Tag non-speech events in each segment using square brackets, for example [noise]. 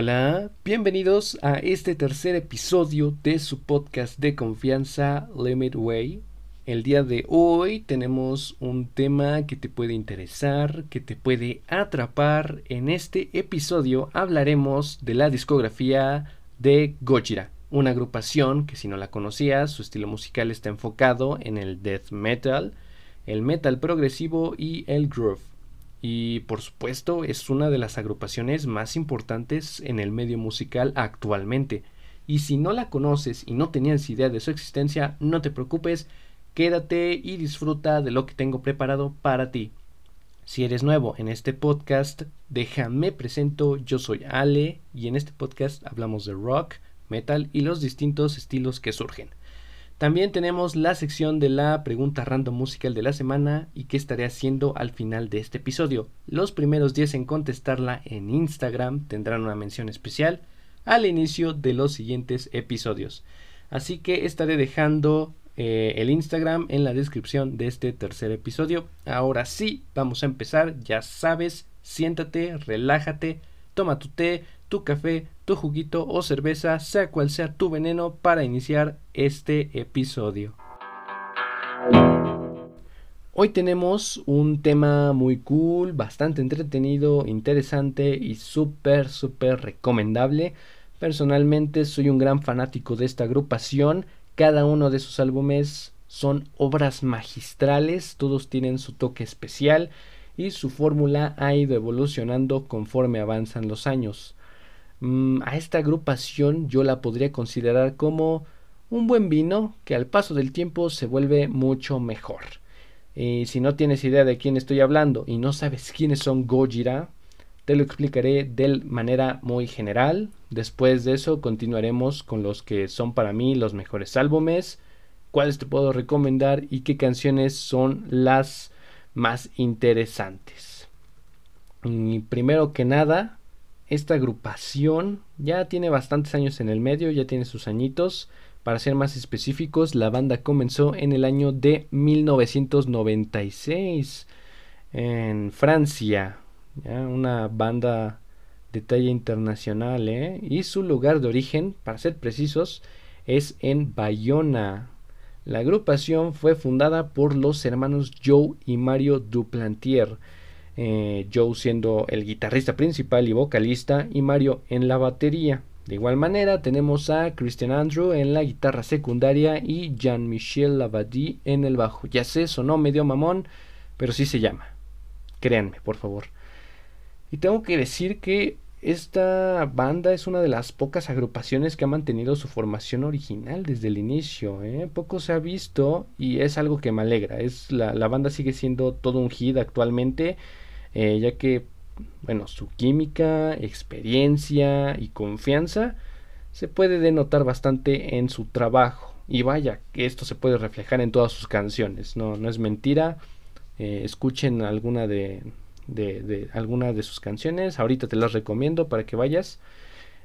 hola, bienvenidos a este tercer episodio de su podcast de confianza Limit Way. El día de hoy tenemos un tema que te puede interesar, que te puede atrapar. En este episodio hablaremos de la discografía de Gojira, una agrupación que si no la conocías, su estilo musical está enfocado en el death metal, el metal progresivo y el groove y por supuesto es una de las agrupaciones más importantes en el medio musical actualmente. Y si no la conoces y no tenías idea de su existencia, no te preocupes, quédate y disfruta de lo que tengo preparado para ti. Si eres nuevo en este podcast, déjame presento, yo soy Ale y en este podcast hablamos de rock, metal y los distintos estilos que surgen. También tenemos la sección de la pregunta random musical de la semana y qué estaré haciendo al final de este episodio. Los primeros 10 en contestarla en Instagram tendrán una mención especial al inicio de los siguientes episodios. Así que estaré dejando eh, el Instagram en la descripción de este tercer episodio. Ahora sí, vamos a empezar. Ya sabes, siéntate, relájate, toma tu té, tu café, tu juguito o cerveza, sea cual sea tu veneno para iniciar este episodio. Hoy tenemos un tema muy cool, bastante entretenido, interesante y súper, súper recomendable. Personalmente soy un gran fanático de esta agrupación. Cada uno de sus álbumes son obras magistrales, todos tienen su toque especial y su fórmula ha ido evolucionando conforme avanzan los años. Mm, a esta agrupación yo la podría considerar como un buen vino que al paso del tiempo se vuelve mucho mejor. Y si no tienes idea de quién estoy hablando y no sabes quiénes son Gojira, te lo explicaré de manera muy general. Después de eso continuaremos con los que son para mí los mejores álbumes, cuáles te puedo recomendar y qué canciones son las más interesantes. Y primero que nada, esta agrupación ya tiene bastantes años en el medio, ya tiene sus añitos. Para ser más específicos, la banda comenzó en el año de 1996 en Francia, una banda de talla internacional, ¿eh? y su lugar de origen, para ser precisos, es en Bayona. La agrupación fue fundada por los hermanos Joe y Mario Duplantier eh, Joe siendo el guitarrista principal y vocalista y Mario en la batería. De igual manera tenemos a Christian Andrew en la guitarra secundaria y Jean-Michel Lavadie en el bajo. Ya sé, sonó medio mamón, pero sí se llama. Créanme, por favor. Y tengo que decir que esta banda es una de las pocas agrupaciones que ha mantenido su formación original desde el inicio. ¿eh? Poco se ha visto y es algo que me alegra. Es la, la banda sigue siendo todo un hit actualmente eh, ya que, bueno, su química, experiencia y confianza se puede denotar bastante en su trabajo. Y vaya, que esto se puede reflejar en todas sus canciones, no, no es mentira. Eh, escuchen alguna de, de, de, alguna de sus canciones, ahorita te las recomiendo para que vayas.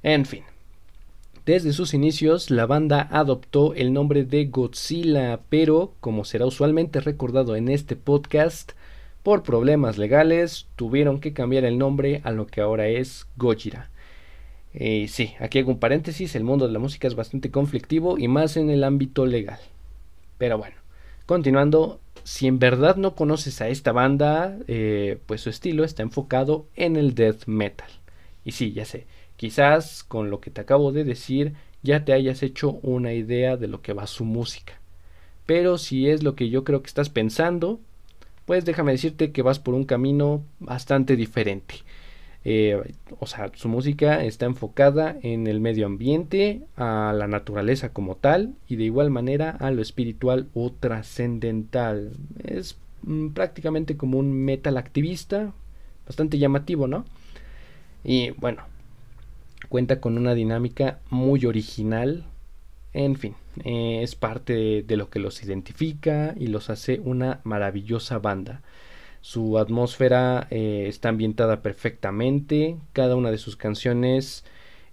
En fin, desde sus inicios, la banda adoptó el nombre de Godzilla, pero, como será usualmente recordado en este podcast, por problemas legales tuvieron que cambiar el nombre a lo que ahora es Gojira. Y sí, aquí hago un paréntesis, el mundo de la música es bastante conflictivo y más en el ámbito legal. Pero bueno, continuando, si en verdad no conoces a esta banda, eh, pues su estilo está enfocado en el death metal. Y sí, ya sé, quizás con lo que te acabo de decir ya te hayas hecho una idea de lo que va su música. Pero si es lo que yo creo que estás pensando, pues déjame decirte que vas por un camino bastante diferente. Eh, o sea, su música está enfocada en el medio ambiente, a la naturaleza como tal y de igual manera a lo espiritual o trascendental. Es mm, prácticamente como un metal activista, bastante llamativo, ¿no? Y bueno, cuenta con una dinámica muy original, en fin, eh, es parte de, lo que los identifica y los hace una maravillosa banda. Su atmósfera eh, está ambientada perfectamente, cada una de sus canciones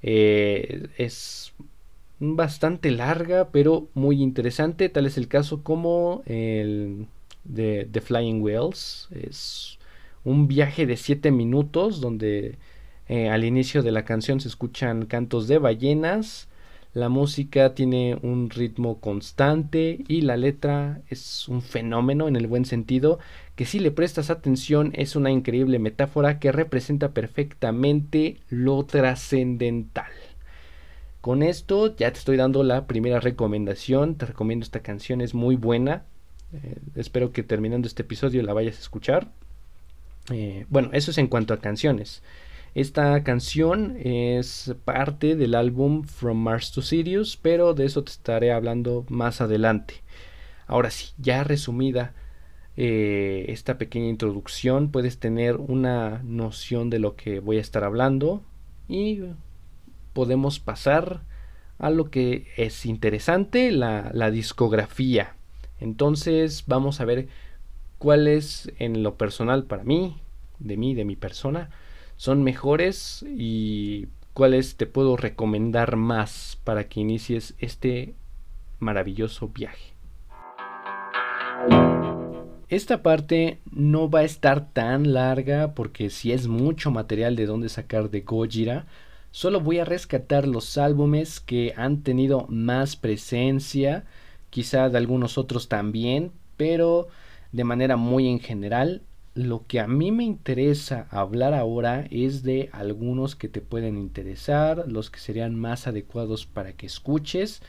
eh, es bastante larga pero muy interesante, tal es el caso como el de The Flying Whales, es un viaje de 7 minutos donde al inicio de la canción se escuchan cantos de ballenas. La música tiene un ritmo constante y la letra es un fenómeno en el buen sentido que si le prestas atención es una increíble metáfora que representa perfectamente lo trascendental. Con esto ya te estoy dando la primera recomendación. Te recomiendo esta canción, es muy buena. Eh, espero que terminando este episodio la vayas a escuchar. Eh, bueno, eso es en cuanto a canciones. Esta canción es parte del álbum From Mars to Sirius, pero de eso te estaré hablando más adelante. Ahora sí, ya resumida eh, esta pequeña introducción, puedes tener una noción de lo que voy a estar hablando y podemos pasar a lo que es interesante, la, discografía. Entonces vamos a ver cuáles en lo personal para mí, de mí, de mi persona, son mejores y cuáles te puedo recomendar más para que inicies este maravilloso viaje. Esta parte no va a estar tan larga porque si es mucho material de donde sacar de Gojira, Solo voy a rescatar los álbumes que han tenido más presencia, quizá de algunos otros también, pero de manera muy en general. Lo que a mí me interesa hablar ahora es de algunos que te pueden interesar, los que serían más adecuados para que escuches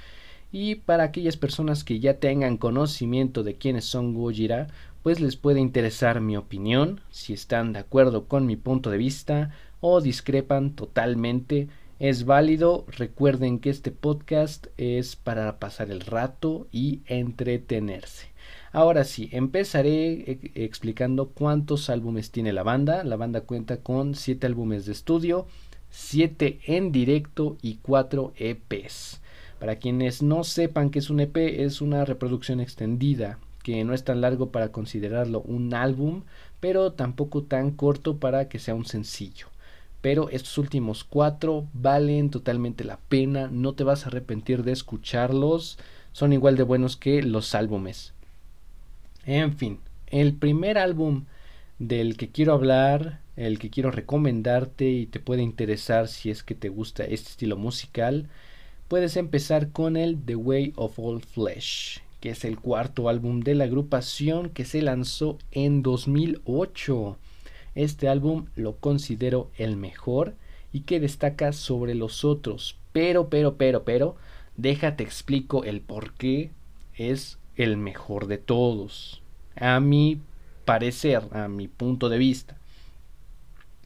y para aquellas personas que ya tengan conocimiento de quiénes son Gojira, pues les puede interesar mi opinión, si están de acuerdo con mi punto de vista o discrepan totalmente. Es válido, recuerden que este podcast es para pasar el rato y entretenerse. Ahora sí, empezaré e, explicando cuántos álbumes tiene la banda. La banda cuenta con 7 álbumes de estudio, 7 en directo y 4 EPs. Para quienes no sepan que es un EP, es una reproducción extendida, que no es tan largo para considerarlo un álbum, pero tampoco tan corto para que sea un sencillo pero estos últimos cuatro valen totalmente la pena, no te vas a arrepentir de escucharlos, son igual de buenos que los álbumes. En fin, el primer álbum del que quiero hablar, el que quiero recomendarte y te puede interesar si es que te gusta este estilo musical, puedes empezar con el The Way of All Flesh, que es el cuarto álbum de la agrupación que se lanzó en 2008. Este álbum lo considero el mejor y que destaca sobre los otros. Pero, pero, pero, pero, déjate explico el por qué es el mejor de todos. A mi parecer, a mi punto de vista.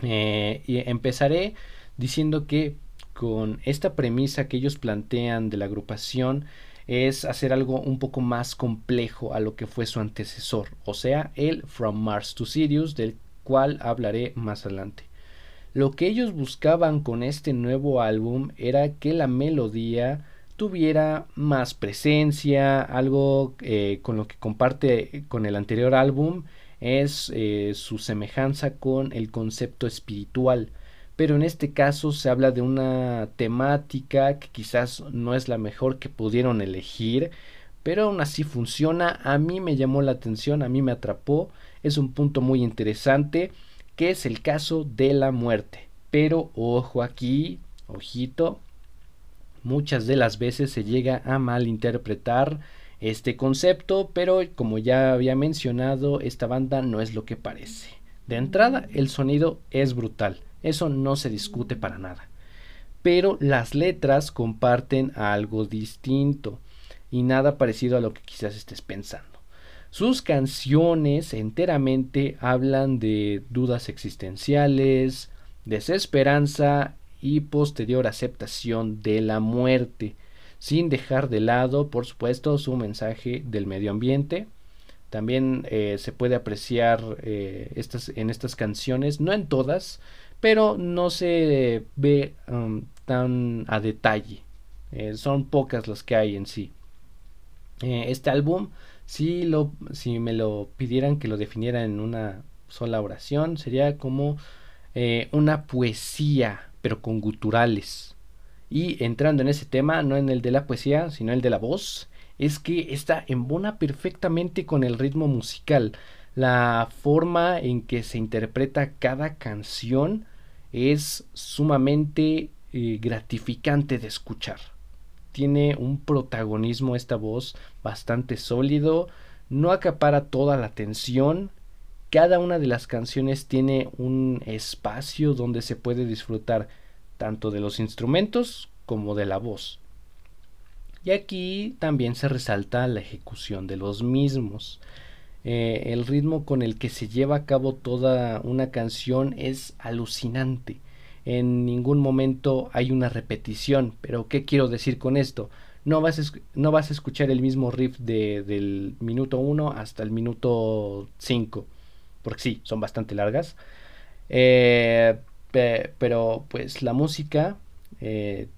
Eh, y empezaré diciendo que con esta premisa que ellos plantean de la agrupación es hacer algo un poco más complejo a lo que fue su antecesor, o sea, el From Mars to Sirius del cual hablaré más adelante. Lo que ellos buscaban con este nuevo álbum era que la melodía tuviera más presencia, algo eh, con lo que comparte con el anterior álbum es eh, su semejanza con el concepto espiritual. Pero en este caso se habla de una temática que quizás no es la mejor que pudieron elegir, pero aún así funciona. A mí me llamó la atención, a mí me atrapó es un punto muy interesante que es el caso de la muerte. Pero ojo aquí, ojito, muchas de las veces se llega a malinterpretar este concepto, pero como ya había mencionado, esta banda no es lo que parece. De entrada, el sonido es brutal, eso no se discute para nada. Pero las letras comparten algo distinto y nada parecido a lo que quizás estés pensando. Sus canciones enteramente hablan de dudas existenciales, desesperanza y posterior aceptación de la muerte, sin dejar de lado, por supuesto, su mensaje del medio ambiente. También eh, se puede apreciar eh, estas, en estas canciones, no en todas, pero no se ve um, tan a detalle. Eh, son pocas las que hay en sí. este álbum si, lo, si me lo pidieran que lo definiera en una sola oración, sería como una poesía, pero con guturales. Y entrando en ese tema, no en el de la poesía, sino el de la voz, es que esta embona perfectamente con el ritmo musical. La forma en que se interpreta cada canción es sumamente eh, gratificante de escuchar. Tiene un protagonismo esta voz bastante sólido, no acapara toda la atención, cada una de las canciones tiene un espacio donde se puede disfrutar tanto de los instrumentos como de la voz. Y aquí también se resalta la ejecución de los mismos. Eh, el ritmo con el que se lleva a cabo toda una canción es alucinante. En ningún momento hay una repetición. Pero ¿qué quiero decir con esto? No vas, a, escuchar el mismo riff de, del minuto 1 hasta el minuto 5 porque sí, son bastante largas. Eh, pero pues la música eh,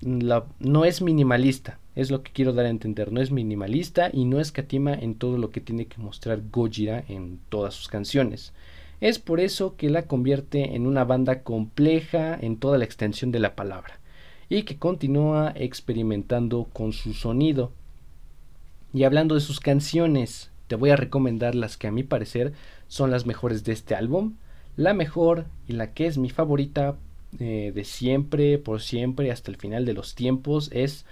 no es minimalista, es lo que quiero dar a entender, no es minimalista y no escatima en todo lo que tiene que mostrar Gojira en todas sus canciones. Es por eso que la convierte en una banda compleja en toda la extensión de la palabra y que continúa experimentando con su sonido. Y hablando de sus canciones, te voy a recomendar las que a mi parecer son las mejores de este álbum. La mejor y la que es mi favorita eh, de siempre, por siempre, hasta el final de los tiempos, es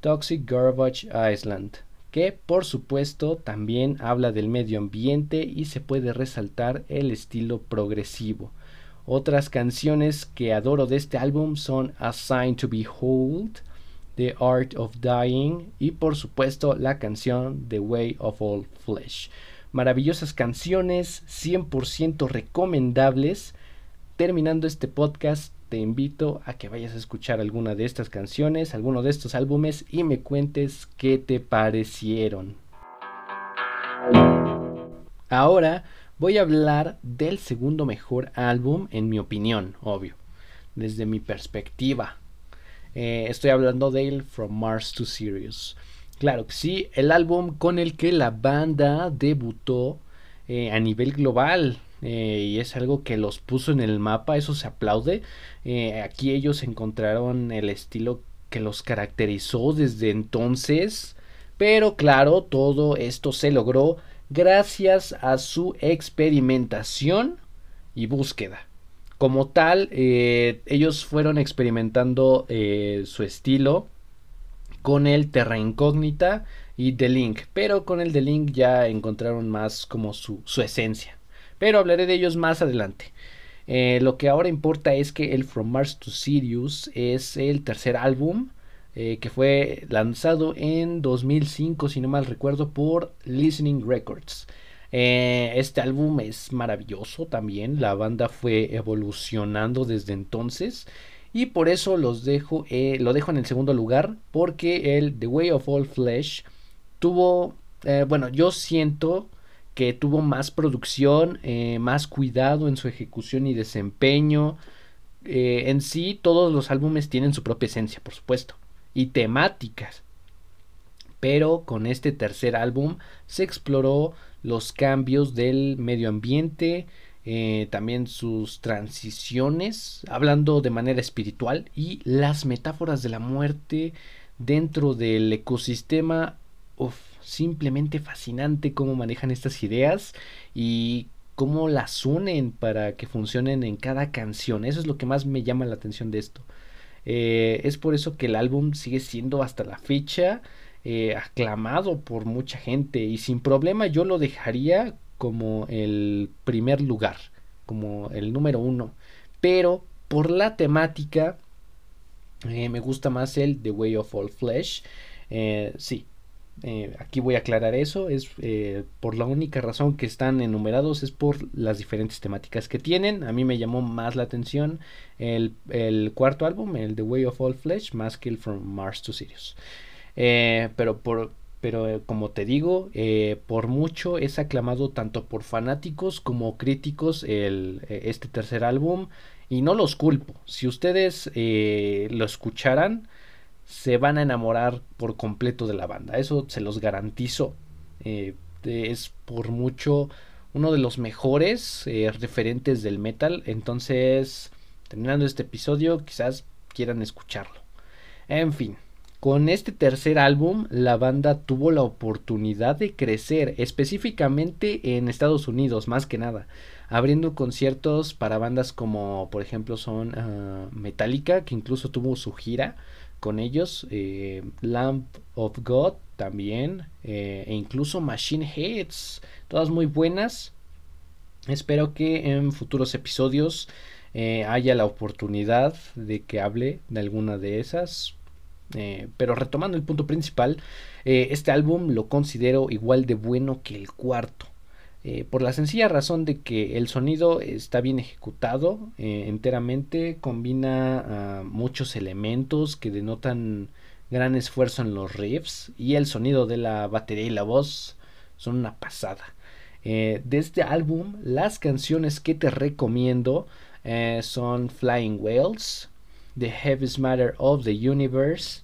Toxic Garbage Island, que por supuesto también habla del medio ambiente y se puede resaltar el estilo progresivo. Otras canciones que adoro de este álbum son A Sign to Behold, The Art of Dying y por supuesto la canción The Way of All Flesh maravillosas canciones, 100% recomendables. Terminando este podcast, te invito a que vayas a escuchar alguna de estas canciones, alguno de estos álbumes y me cuentes qué te parecieron. Ahora voy a hablar del segundo mejor álbum, en mi opinión, obvio, desde mi perspectiva. Eh, estoy hablando de From Mars to Sirius. Claro que sí, el álbum con el que la banda debutó eh, a nivel global. Eh, y es algo que los puso en el mapa, eso se aplaude. Eh, aquí ellos encontraron el estilo que los caracterizó desde entonces. Pero claro, todo esto se logró gracias a su experimentación y búsqueda. Como tal, ellos fueron experimentando su estilo con el Terra Incógnita y The Link, pero con el The Link ya encontraron más como su, esencia. Pero hablaré de ellos más adelante. Eh, lo que ahora importa es que el From Mars to Sirius es el tercer álbum eh, que fue lanzado en 2005, si no mal recuerdo, por Listening Records. Eh, este álbum es maravilloso también, la banda fue evolucionando desde entonces y por eso los dejo, eh, lo dejo en el segundo lugar. Porque el The Way of All Flesh tuvo, eh, bueno, yo siento que tuvo más producción, eh, más cuidado en su ejecución y desempeño. en sí, todos los álbumes tienen su propia esencia, por supuesto, y temáticas. Pero con este tercer álbum se exploró los cambios del medio ambiente, eh, también sus transiciones, hablando de manera espiritual y las metáforas de la muerte dentro del ecosistema. simplemente fascinante cómo manejan estas ideas y cómo las unen para que funcionen en cada canción. Eso es lo que más me llama la atención de esto. Eh, es por eso que el álbum sigue siendo hasta la fecha eh, aclamado por mucha gente y sin problema yo lo dejaría como el primer lugar, como el número uno. Pero por la temática eh, me gusta más el The Way of All Flesh. Eh, sí, eh, aquí voy a aclarar eso. Es por la única razón que están enumerados es por las diferentes temáticas que tienen. A mí me llamó más la atención el, cuarto álbum, el The Way of All Flesh, más que el From Mars to Sirius. pero por, pero eh, como te digo, eh, por mucho es aclamado tanto por fanáticos como críticos el, eh, este tercer álbum y no los culpo. Si ustedes lo escucharan, se van a enamorar por completo de la banda, eso se los garantizo. es por mucho uno de los mejores referentes del metal, entonces terminando este episodio quizás quieran escucharlo. En fin, Con este tercer álbum, la banda tuvo la oportunidad de crecer, específicamente en Estados Unidos, más que nada, abriendo conciertos para bandas como, por ejemplo, son ah, Metallica, que incluso tuvo su gira con ellos, eh, Lamp of God también, eh, e incluso Machine Heads, todas muy buenas. Espero que en futuros episodios eh, haya la oportunidad de que hable de alguna de esas. Eh, pero retomando el punto principal, eh, este álbum lo considero igual de bueno que el cuarto. por la sencilla razón de que el sonido está bien ejecutado enteramente, combina muchos elementos que denotan gran esfuerzo en los riffs y el sonido de la batería y la voz son una pasada. de este álbum, las canciones que te recomiendo eh, son Flying Whales, The Heaviest Matter of the Universe,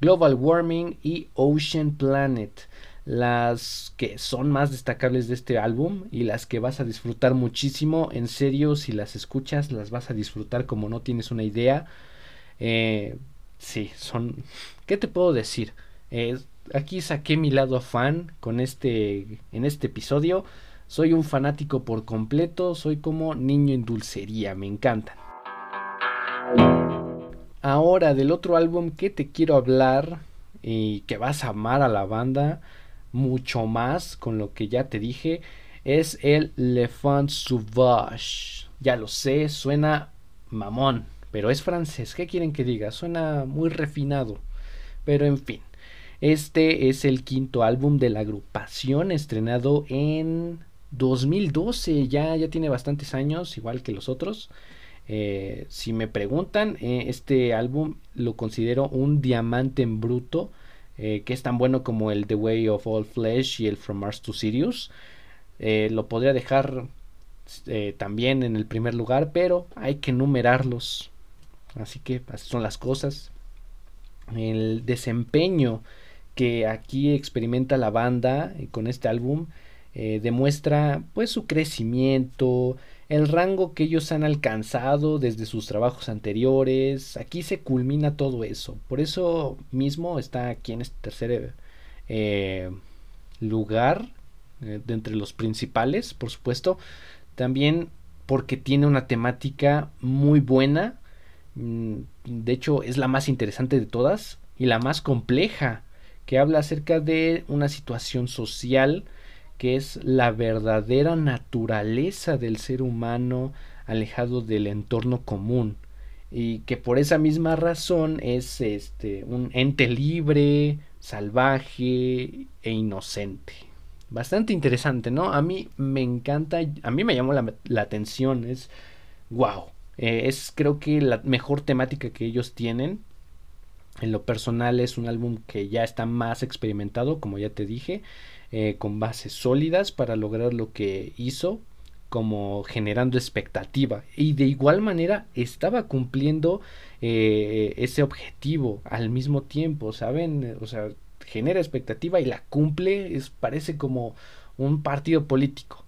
Global Warming y Ocean Planet. Las que son más destacables de este álbum y las que vas a disfrutar muchísimo. En serio, si las escuchas, las vas a disfrutar como no tienes una idea. Eh, sí, son... ¿Qué te puedo decir? Aquí saqué mi lado fan con este en este episodio soy un fanático por completo, soy como niño en dulcería, me encantan. Ahora del otro álbum que te quiero hablar y que vas a amar a la banda mucho más con lo que ya te dije es el Le Fan Sauvage. Ya lo sé, suena mamón, pero es francés. ¿Qué quieren que diga? Suena muy refinado. Pero en fin, este es el quinto álbum de la agrupación estrenado en 2012, ya, ya tiene bastantes años, igual que los otros. Eh, si me preguntan, eh, este álbum lo considero un diamante en bruto, eh, que es tan bueno como el The Way of All Flesh y el From Mars to Sirius. lo podría dejar también en el primer lugar, pero hay que numerarlos. Así que así son las cosas. El desempeño que aquí experimenta la banda con este álbum demuestra pues su crecimiento, el rango que ellos han alcanzado desde sus trabajos anteriores. Aquí se culmina todo eso. Por eso mismo está aquí en este tercer eh, lugar eh, de entre los principales, por supuesto. También porque tiene una temática muy buena. Mm, de hecho, es la más interesante de todas y la más compleja, que habla acerca de una situación social que es la verdadera naturaleza del ser humano alejado del entorno común y que por esa misma razón es este un ente libre, salvaje e inocente. Bastante interesante, ¿no? A mí me encanta, a mí me llamó la, atención, es wow. Eh, es creo que la mejor temática que ellos tienen. En lo personal es un álbum que ya está más experimentado, como ya te dije. Eh, con bases sólidas para lograr lo que hizo como generando expectativa. Y de igual manera estaba cumpliendo eh, ese objetivo al mismo tiempo saben o sea genera expectativa y la cumple es parece como un partido político.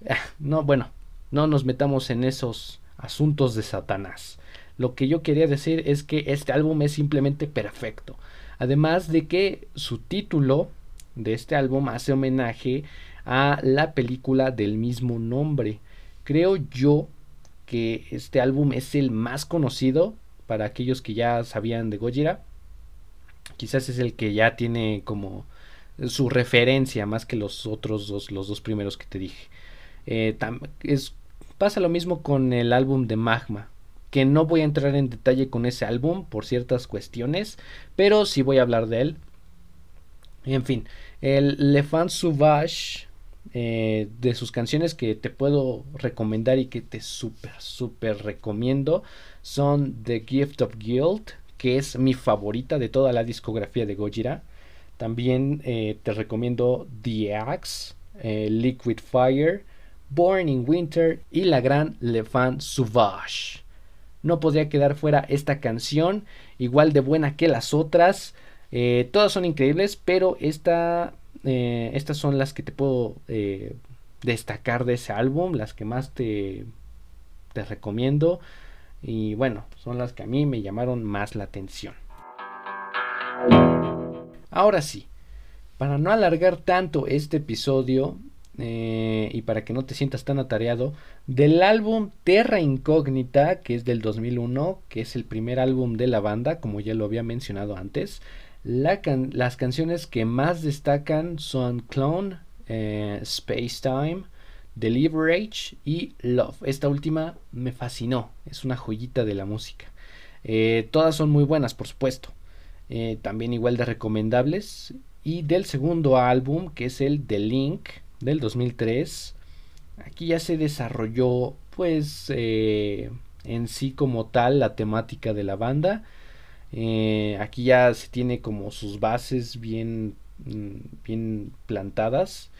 [laughs] No bueno no nos metamos en esos asuntos de Satanás lo que yo quería decir es que este álbum es simplemente perfecto además de que su título de este álbum hace homenaje a la película del mismo nombre. Creo yo que este álbum es el más conocido para aquellos que ya sabían de Gojira. Quizás es el que ya tiene como su referencia más que los otros dos, los dos primeros que te dije. Eh, pasa lo mismo con el álbum de Magma, que no voy a entrar en detalle con ese álbum por ciertas cuestiones, pero sí voy a hablar de él. En fin, el Le Fan Sauvage, eh, de sus canciones que te puedo recomendar y que te súper, súper recomiendo, son The Gift of Guilt, que es mi favorita de toda la discografía de Gojira. También eh, te recomiendo The Axe, eh, Liquid Fire, Born in Winter y la gran Le Fan Sauvage. No podría quedar fuera esta canción, igual de buena que las otras. Eh, todas son increíbles, pero esta, eh, estas son las que te puedo eh, destacar de ese álbum, las que más te, te recomiendo. Y bueno, son las que a mí me llamaron más la atención. Ahora sí, para no alargar tanto este episodio eh, y para que no te sientas tan atareado, del álbum Terra Incógnita, que es del 2001, que es el primer álbum de la banda, como ya lo había mencionado antes, las canciones que más destacan son Clone, eh, Space Time, Deliverage y Love. Esta última me fascinó, es una joyita de la música. Eh, todas son muy buenas, por supuesto. Eh, también igual de recomendables. Y del segundo álbum, que es el The Link del 2003. Aquí ya se desarrolló, pues, eh, en sí como tal la temática de la banda. aquí ya se tiene como sus bases bien, mm, bien plantadas.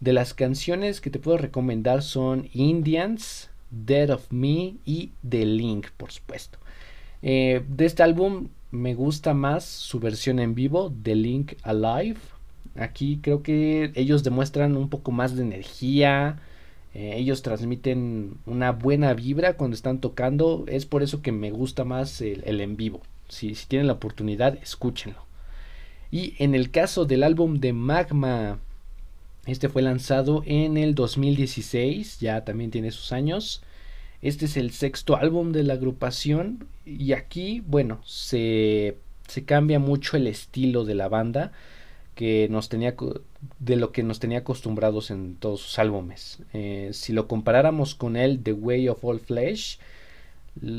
De las canciones que te puedo recomendar son Indians, Dead of Me y The Link, por supuesto. Eh, de este álbum me gusta más su versión en vivo, The Link Alive. Aquí creo que ellos demuestran un poco más de energía. Eh, ellos transmiten una buena vibra cuando están tocando. Es por eso que me gusta más el, en vivo. Si, si, tienen la oportunidad, escúchenlo. Y en el caso del álbum de Magma, este fue lanzado en el 2016, ya también tiene sus años. Este es el sexto álbum de la agrupación y aquí, bueno, se, se cambia mucho el estilo de la banda que nos tenía de lo que nos tenía acostumbrados en todos sus álbumes. Eh, si lo comparáramos con el The Way of All Flesh,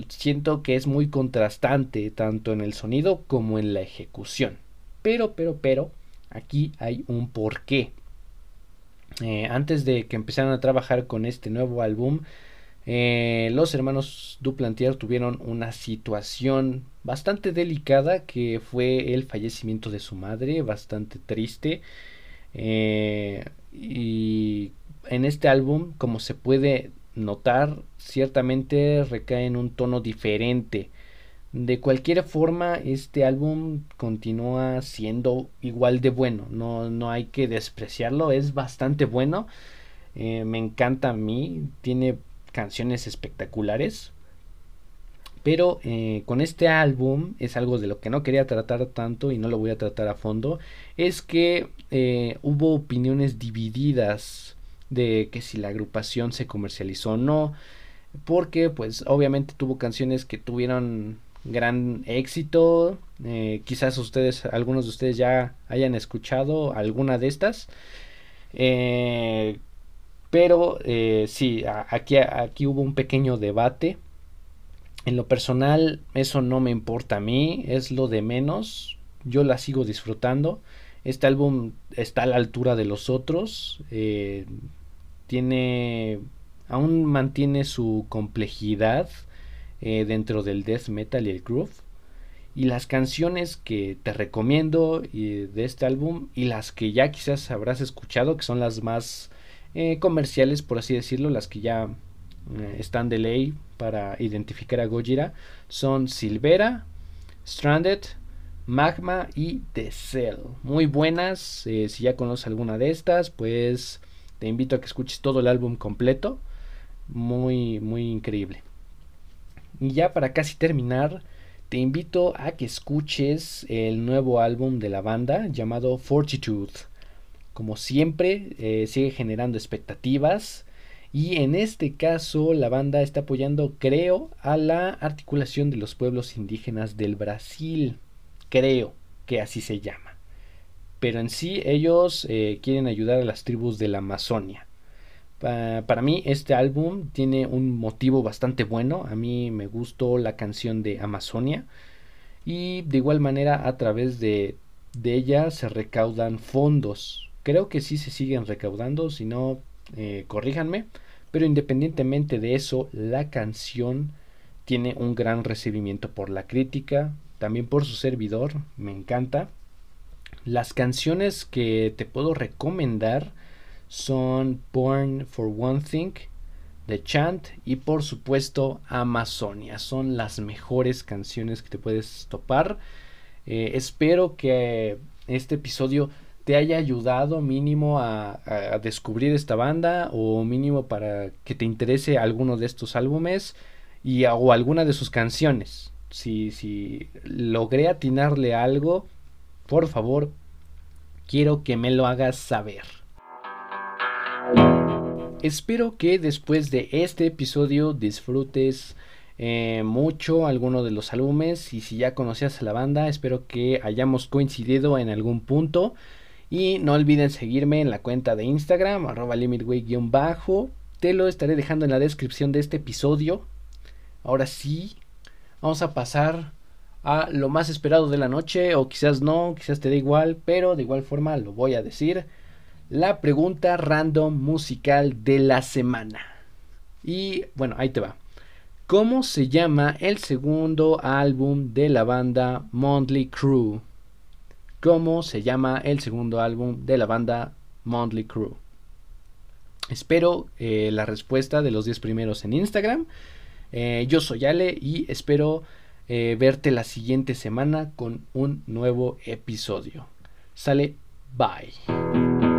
siento que es muy contrastante tanto en el sonido como en la ejecución. Pero, pero, pero, aquí hay un porqué. Eh, antes de que empezaran a trabajar con este nuevo álbum, eh, los hermanos Duplantier tuvieron una situación bastante delicada que fue el fallecimiento de su madre, bastante triste. Eh, y en este álbum, como se puede notar, ciertamente recae en un tono diferente. De cualquier forma, este álbum continúa siendo igual de bueno. No, no hay que despreciarlo, es bastante bueno. Eh, me encanta a mí, tiene canciones espectaculares. Pero eh, con este álbum es algo de lo que no quería tratar tanto y no lo voy a tratar a fondo. Es que eh, hubo opiniones divididas de que si la agrupación se comercializó o no. Porque pues obviamente tuvo canciones que tuvieron gran éxito. Eh, quizás ustedes, algunos de ustedes ya hayan escuchado alguna de estas. Pero eh, sí, aquí, aquí hubo un pequeño debate. En lo personal, eso no me importa a mí, es lo de menos. Yo la sigo disfrutando. Este álbum está a la altura de los otros. Eh, tiene. aún mantiene su complejidad eh, dentro del death metal y el groove. Y las canciones que te recomiendo de este álbum y las que ya quizás habrás escuchado, que son las más eh, comerciales, por así decirlo, las que ya eh, están de ley para identificar a Gojira, son Silvera, Stranded, Magma y The Cell. Muy buenas, eh, si ya conoces alguna de estas, pues te invito a que escuches todo el álbum completo. Muy, muy increíble. Y ya para casi terminar, te invito a que escuches el nuevo álbum de la banda llamado Fortitude como siempre, eh, sigue generando expectativas. Y en este caso, la banda está apoyando, creo, a la articulación de los pueblos indígenas del Brasil. Creo que así se llama. Pero en sí, ellos eh, quieren ayudar a las tribus de la Amazonia. para mí, este álbum tiene un motivo bastante bueno. A mí me gustó la canción de Amazonia. Y de igual manera, a través de, de ella se recaudan fondos Creo que sí se siguen recaudando, si no, eh, corríjanme. Pero independientemente de eso, la canción tiene un gran recibimiento por la crítica, también por su servidor, me encanta. Las canciones que te puedo recomendar son Born for One Thing, The Chant y por supuesto Amazonia. Son las mejores canciones que te puedes topar. Eh, espero que este episodio te haya ayudado mínimo a, descubrir esta banda o mínimo para que te interese alguno de estos álbumes y o alguna de sus canciones. Si, si logré atinarle algo, por favor, Quiero que me lo hagas saber. Espero que después de este episodio disfrutes eh, mucho alguno de los álbumes y si ya conocías a la banda espero que hayamos coincidido en algún punto y no olviden seguirme en la cuenta de Instagram arroba limitway-bajo te lo estaré dejando en la descripción de este episodio ahora sí vamos a pasar a lo más esperado de la noche o quizás no, quizás te dé igual pero de igual forma lo voy a decir la pregunta random musical de la semana. Y bueno, ahí te va. ¿Cómo se llama el segundo álbum de la banda Monthly Crew? ¿Cómo se llama el segundo álbum de la banda Monthly Crew? Espero eh, la respuesta de los 10 primeros en Instagram. Eh, yo soy Ale y espero eh, verte la siguiente semana con un nuevo episodio. Sale, bye.